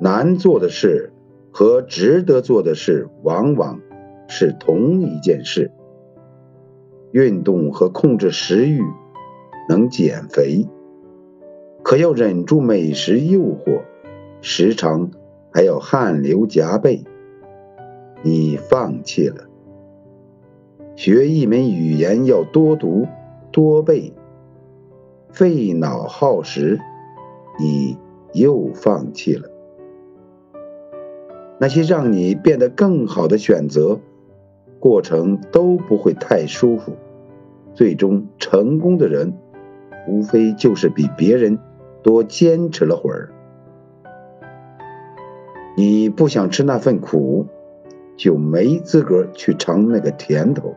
难做的事和值得做的事往往是同一件事。运动和控制食欲能减肥，可要忍住美食诱惑，时常还要汗流浃背。你放弃了。学一门语言要多读多背，费脑耗时，你又放弃了。那些让你变得更好的选择，过程都不会太舒服。最终成功的人，无非就是比别人多坚持了会儿。你不想吃那份苦，就没资格去尝那个甜头。